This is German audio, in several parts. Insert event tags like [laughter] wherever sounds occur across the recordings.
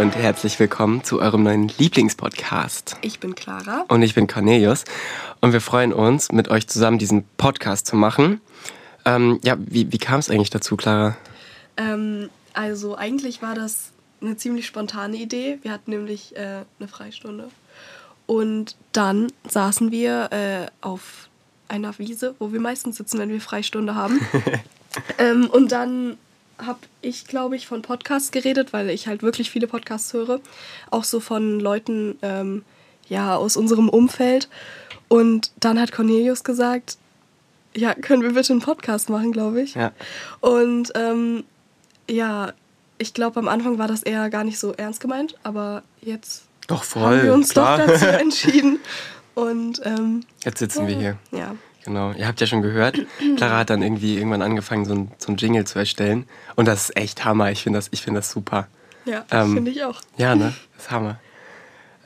Und herzlich willkommen zu eurem neuen Lieblingspodcast. Ich bin Clara. Und ich bin Cornelius. Und wir freuen uns, mit euch zusammen diesen Podcast zu machen. Ähm, ja, wie, wie kam es eigentlich dazu, Clara? Ähm, also eigentlich war das eine ziemlich spontane Idee. Wir hatten nämlich äh, eine Freistunde. Und dann saßen wir äh, auf einer Wiese, wo wir meistens sitzen, wenn wir Freistunde haben. [laughs] ähm, und dann habe ich, glaube ich, von Podcasts geredet, weil ich halt wirklich viele Podcasts höre. Auch so von Leuten ähm, ja, aus unserem Umfeld. Und dann hat Cornelius gesagt, ja, können wir bitte einen Podcast machen, glaube ich. Ja. Und ähm, ja, ich glaube, am Anfang war das eher gar nicht so ernst gemeint, aber jetzt Doch, voll. haben wir uns klar. doch dazu [laughs] entschieden. Und ähm, Jetzt sitzen wir hier. ja, Genau. Ihr habt ja schon gehört, Clara hat dann irgendwie irgendwann angefangen, so ein, so ein Jingle zu erstellen. Und das ist echt Hammer. Ich finde das, ich find das super. ja Ähm, finde ich auch. Ja, ne? Das ist Hammer.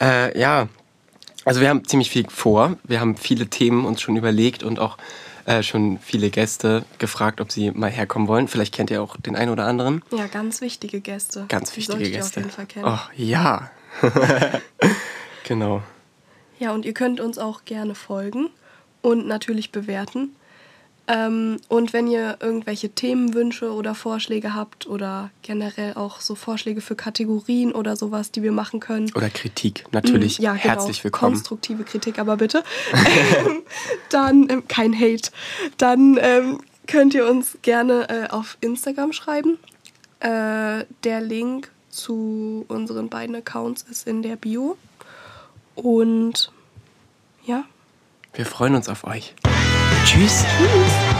Äh, ja, also wir haben ziemlich viel vor. Wir haben viele Themen uns schon überlegt und auch äh, schon viele Gäste gefragt, ob sie mal herkommen wollen. Vielleicht kennt ihr auch den einen oder anderen. Ja, ganz wichtige Gäste. Ganz Die wichtige solltet ihr Gäste. auf jeden Fall kennen. Oh, ja. [laughs] genau. Ja, und ihr könnt uns auch gerne folgen und natürlich bewerten. Ähm, und wenn ihr irgendwelche Themenwünsche oder Vorschläge habt oder generell auch so Vorschläge für Kategorien oder sowas, die wir machen können, Oder Kritik, natürlich. Ja, genau. Herzlich willkommen. Konstruktive Kritik, aber bitte. [laughs] Dann, ähm, kein Hate. Dann ähm, könnt ihr uns gerne äh, auf Instagram schreiben. Äh, der Link zu unseren beiden Accounts ist in der Bio. Und ja. Wir freuen uns auf euch. Tschüss. Tschüss.